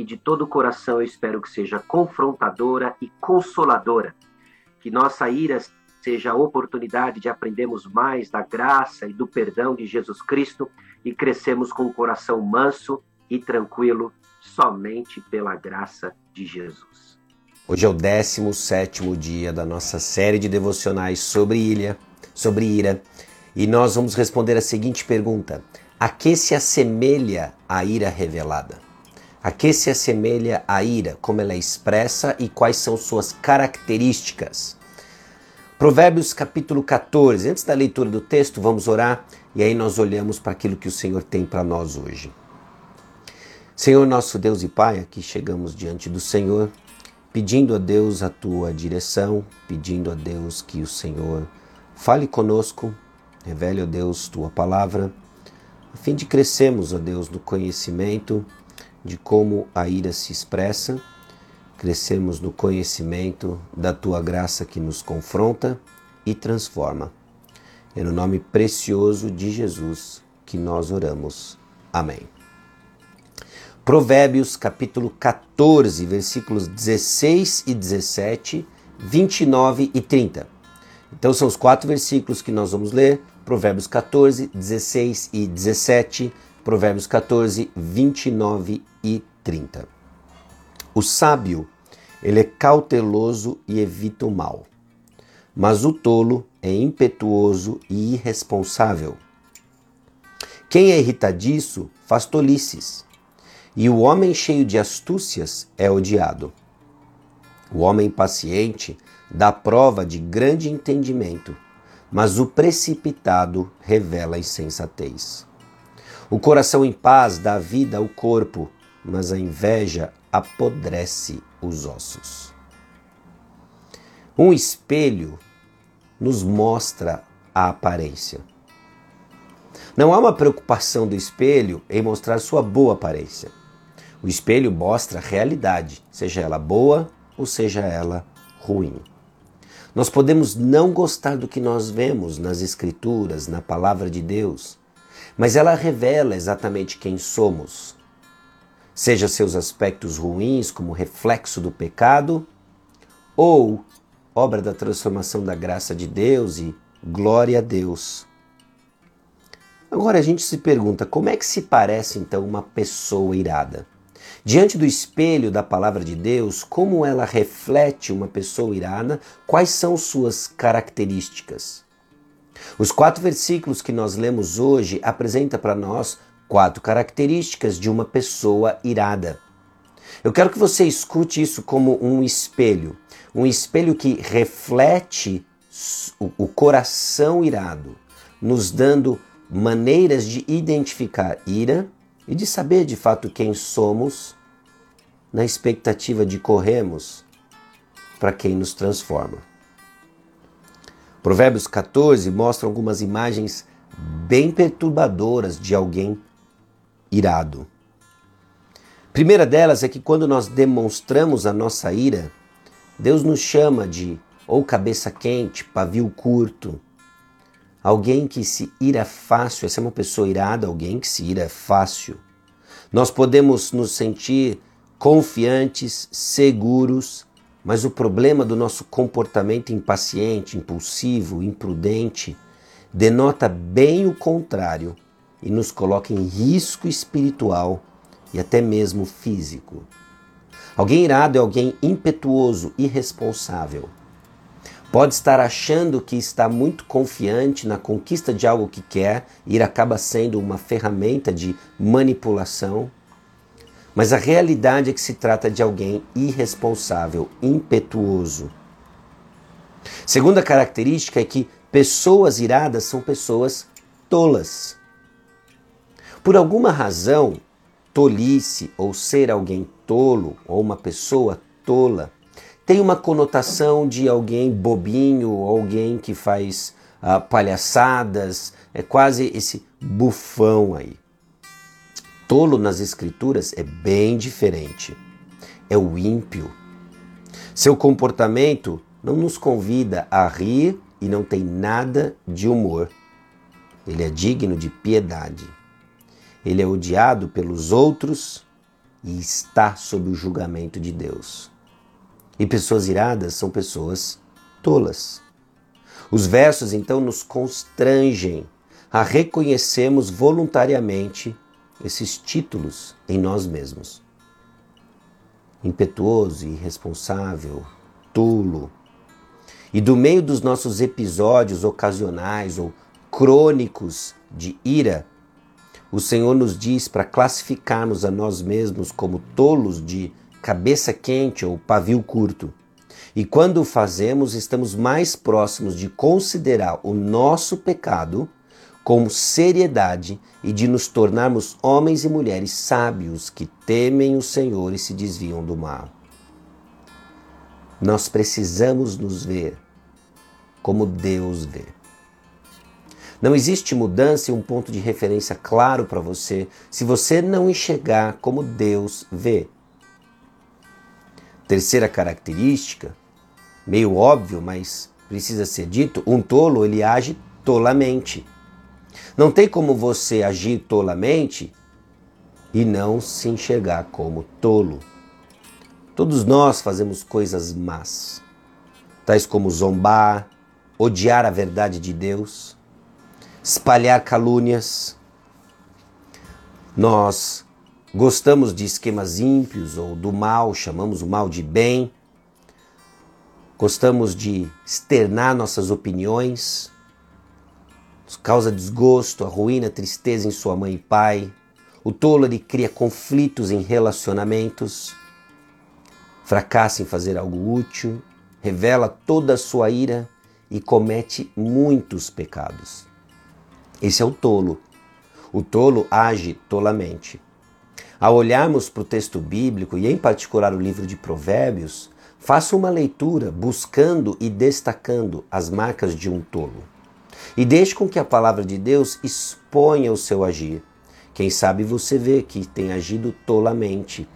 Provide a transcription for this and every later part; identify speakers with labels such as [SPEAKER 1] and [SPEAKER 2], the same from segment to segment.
[SPEAKER 1] que de todo o coração eu espero que seja confrontadora e consoladora. Que nossa ira seja a oportunidade de aprendermos mais da graça e do perdão de Jesus Cristo e crescemos com o coração manso e tranquilo somente pela graça de Jesus.
[SPEAKER 2] Hoje é o 17 dia da nossa série de devocionais sobre ilha, sobre ira, e nós vamos responder a seguinte pergunta: a que se assemelha a ira revelada? A que se assemelha a ira, como ela é expressa e quais são suas características? Provérbios capítulo 14. Antes da leitura do texto, vamos orar e aí nós olhamos para aquilo que o Senhor tem para nós hoje. Senhor nosso Deus e Pai, aqui chegamos diante do Senhor, pedindo a Deus a tua direção, pedindo a Deus que o Senhor fale conosco, revele a Deus tua palavra, a fim de crescermos, ó Deus, no conhecimento de como a ira se expressa, crescemos no conhecimento da tua graça que nos confronta e transforma. É no nome precioso de Jesus que nós oramos. Amém. Provérbios capítulo 14, versículos 16 e 17, 29 e 30. Então são os quatro versículos que nós vamos ler: Provérbios 14, 16 e 17, Provérbios 14, 29 e 30. O sábio, ele é cauteloso e evita o mal, mas o tolo é impetuoso e irresponsável. Quem é irritadiço faz tolices, e o homem cheio de astúcias é odiado. O homem paciente dá prova de grande entendimento, mas o precipitado revela insensatez. O coração em paz dá vida ao corpo, mas a inveja apodrece os ossos. Um espelho nos mostra a aparência. Não há uma preocupação do espelho em mostrar sua boa aparência. O espelho mostra a realidade, seja ela boa ou seja ela ruim. Nós podemos não gostar do que nós vemos nas Escrituras, na palavra de Deus, mas ela revela exatamente quem somos. Seja seus aspectos ruins como reflexo do pecado, ou obra da transformação da graça de Deus e glória a Deus. Agora a gente se pergunta como é que se parece então uma pessoa irada? Diante do espelho da palavra de Deus, como ela reflete uma pessoa irada? Quais são suas características? Os quatro versículos que nós lemos hoje apresentam para nós quatro características de uma pessoa irada. Eu quero que você escute isso como um espelho, um espelho que reflete o coração irado, nos dando maneiras de identificar ira e de saber de fato quem somos, na expectativa de corrermos para quem nos transforma. Provérbios 14 mostra algumas imagens bem perturbadoras de alguém irado. Primeira delas é que quando nós demonstramos a nossa ira, Deus nos chama de ou cabeça quente, pavio curto. Alguém que se ira fácil, essa é uma pessoa irada, alguém que se ira fácil. Nós podemos nos sentir confiantes, seguros, mas o problema do nosso comportamento impaciente, impulsivo, imprudente, denota bem o contrário e nos coloca em risco espiritual e até mesmo físico. Alguém irado é alguém impetuoso, irresponsável. Pode estar achando que está muito confiante na conquista de algo que quer, e acaba sendo uma ferramenta de manipulação. Mas a realidade é que se trata de alguém irresponsável, impetuoso. Segunda característica é que pessoas iradas são pessoas tolas. Por alguma razão, tolice ou ser alguém tolo ou uma pessoa tola tem uma conotação de alguém bobinho, alguém que faz uh, palhaçadas, é quase esse bufão aí. Tolo nas escrituras é bem diferente. É o ímpio. Seu comportamento não nos convida a rir e não tem nada de humor. Ele é digno de piedade. Ele é odiado pelos outros e está sob o julgamento de Deus. E pessoas iradas são pessoas tolas. Os versos então nos constrangem a reconhecermos voluntariamente esses títulos em nós mesmos. Impetuoso, irresponsável, tolo. E do meio dos nossos episódios ocasionais ou crônicos de ira, o Senhor nos diz para classificarmos a nós mesmos como tolos de cabeça quente ou pavio curto. E quando o fazemos, estamos mais próximos de considerar o nosso pecado com seriedade e de nos tornarmos homens e mulheres sábios que temem o Senhor e se desviam do mal. Nós precisamos nos ver como Deus vê. Não existe mudança e um ponto de referência claro para você se você não enxergar como Deus vê. Terceira característica, meio óbvio, mas precisa ser dito, um tolo ele age tolamente. Não tem como você agir tolamente e não se enxergar como tolo. Todos nós fazemos coisas más, tais como zombar, odiar a verdade de Deus, espalhar calúnias. Nós Gostamos de esquemas ímpios ou do mal, chamamos o mal de bem. Gostamos de externar nossas opiniões. Causa desgosto, arruína, tristeza em sua mãe e pai. O tolo ele cria conflitos em relacionamentos. Fracassa em fazer algo útil, revela toda a sua ira e comete muitos pecados. Esse é o tolo. O tolo age tolamente. Ao olharmos para o texto bíblico e, em particular, o livro de Provérbios, faça uma leitura buscando e destacando as marcas de um tolo. E deixe com que a palavra de Deus exponha o seu agir. Quem sabe você vê que tem agido tolamente.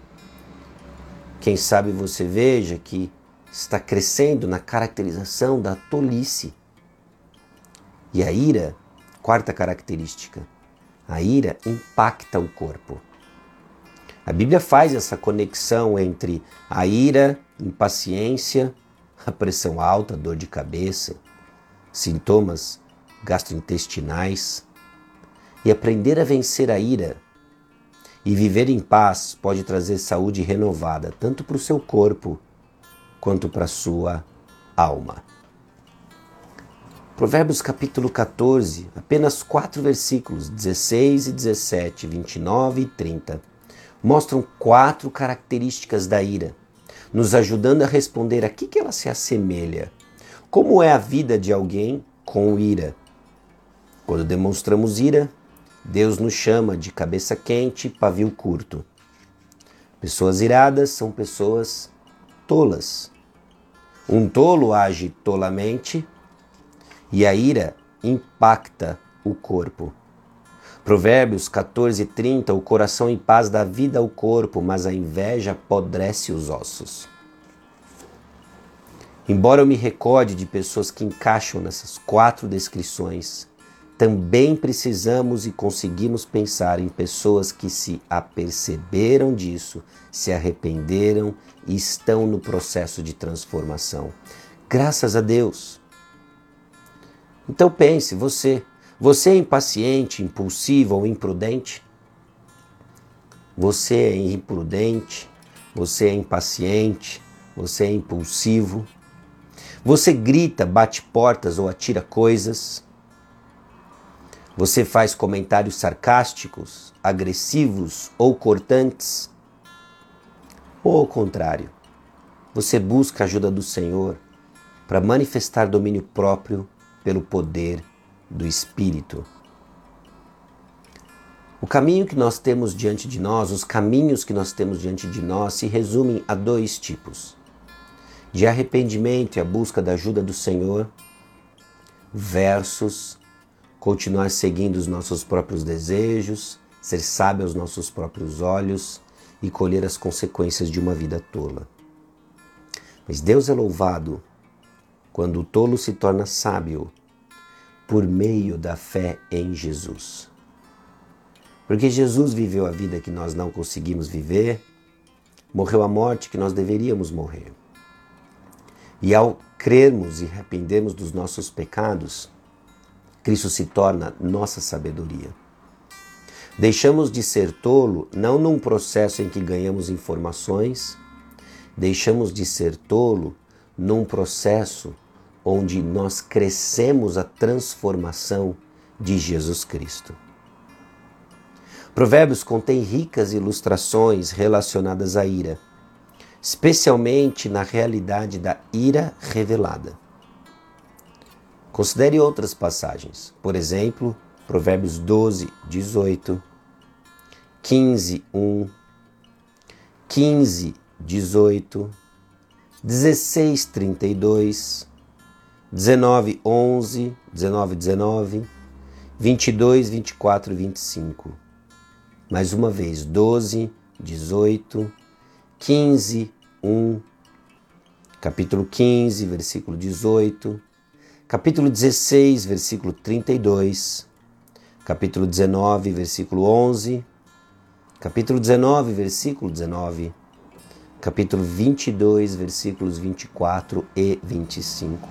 [SPEAKER 2] Quem sabe você veja que está crescendo na caracterização da tolice. E a ira, quarta característica, a ira impacta o corpo. A Bíblia faz essa conexão entre a ira, impaciência, a pressão alta, dor de cabeça, sintomas gastrointestinais. E aprender a vencer a ira e viver em paz pode trazer saúde renovada, tanto para o seu corpo quanto para a sua alma. Provérbios capítulo 14, apenas quatro versículos, 16 e 17, 29 e 30 mostram quatro características da ira, nos ajudando a responder a que, que ela se assemelha. Como é a vida de alguém com ira? Quando demonstramos ira, Deus nos chama de cabeça quente, pavio curto. Pessoas iradas são pessoas tolas. Um tolo age tolamente e a ira impacta o corpo. Provérbios 14, 30, o coração em paz dá vida ao corpo, mas a inveja apodrece os ossos. Embora eu me recorde de pessoas que encaixam nessas quatro descrições, também precisamos e conseguimos pensar em pessoas que se aperceberam disso, se arrependeram e estão no processo de transformação. Graças a Deus. Então pense, você Você é impaciente, impulsivo ou imprudente? Você é imprudente, você é impaciente, você é impulsivo. Você grita, bate portas ou atira coisas. Você faz comentários sarcásticos, agressivos ou cortantes. Ou ao contrário, você busca a ajuda do Senhor para manifestar domínio próprio pelo poder do Espírito. O caminho que nós temos diante de nós, os caminhos que nós temos diante de nós, se resumem a dois tipos: de arrependimento e a busca da ajuda do Senhor, versus continuar seguindo os nossos próprios desejos, ser sábio aos nossos próprios olhos e colher as consequências de uma vida tola. Mas Deus é louvado quando o tolo se torna sábio por meio da fé em Jesus. Porque Jesus viveu a vida que nós não conseguimos viver, morreu a morte que nós deveríamos morrer. E ao crermos e arrependermos dos nossos pecados, Cristo se torna nossa sabedoria. Deixamos de ser tolo não num processo em que ganhamos informações, deixamos de ser tolo num processo onde nós crescemos a transformação de Jesus Cristo. Provérbios contém ricas ilustrações relacionadas à ira, especialmente na realidade da ira revelada. Considere outras passagens, por exemplo, Provérbios 12, 18, 15, 1, 15, 18, 16, 32, 19, 11, 19, 19, 22, 24 e 25. Mais uma vez, 12, 18, 15, 1, capítulo 15, versículo 18, capítulo 16, versículo 32, capítulo 19, versículo 11, capítulo 19, versículo 19, capítulo 22, versículos 24 e 25.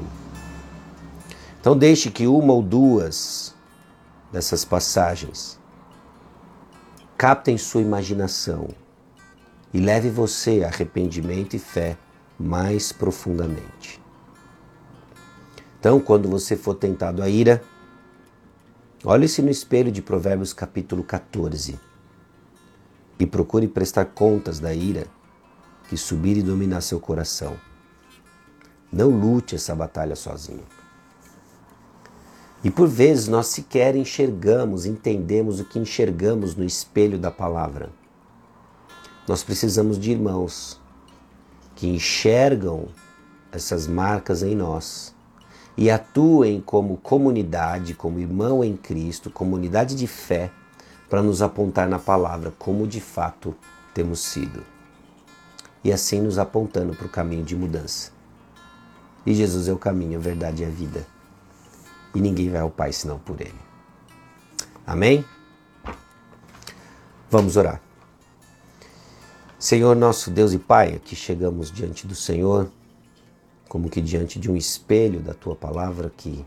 [SPEAKER 2] Então, deixe que uma ou duas dessas passagens captem sua imaginação e leve você a arrependimento e fé mais profundamente. Então, quando você for tentado à ira, olhe-se no espelho de Provérbios capítulo 14 e procure prestar contas da ira que subir e dominar seu coração. Não lute essa batalha sozinho. E por vezes nós sequer enxergamos, entendemos o que enxergamos no espelho da palavra. Nós precisamos de irmãos que enxergam essas marcas em nós e atuem como comunidade, como irmão em Cristo, comunidade de fé, para nos apontar na palavra como de fato temos sido. E assim nos apontando para o caminho de mudança. E Jesus é o caminho, a verdade e a vida e ninguém vai ao Pai senão por Ele. Amém? Vamos orar. Senhor nosso Deus e Pai, aqui chegamos diante do Senhor, como que diante de um espelho da Tua palavra que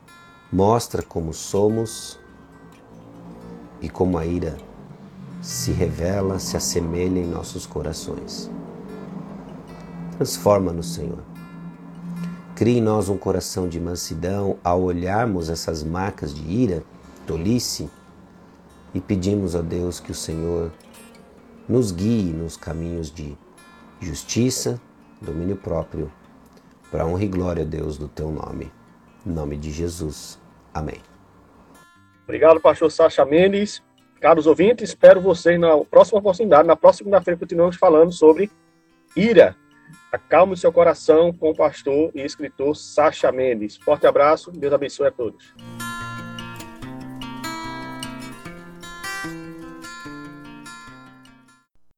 [SPEAKER 2] mostra como somos e como a ira se revela, se assemelha em nossos corações. Transforma-nos, Senhor Crie em nós um coração de mansidão ao olharmos essas marcas de ira, tolice, e pedimos a Deus que o Senhor nos guie nos caminhos de justiça, domínio próprio, para honra e glória, Deus, do teu nome. Em nome de Jesus. Amém.
[SPEAKER 3] Obrigado, pastor Sacha Mendes. Caros ouvintes, espero vocês na próxima oportunidade. Na próxima segunda-feira continuamos falando sobre ira. Acalme o seu coração com o pastor e escritor Sacha Mendes. Forte abraço, Deus abençoe a todos.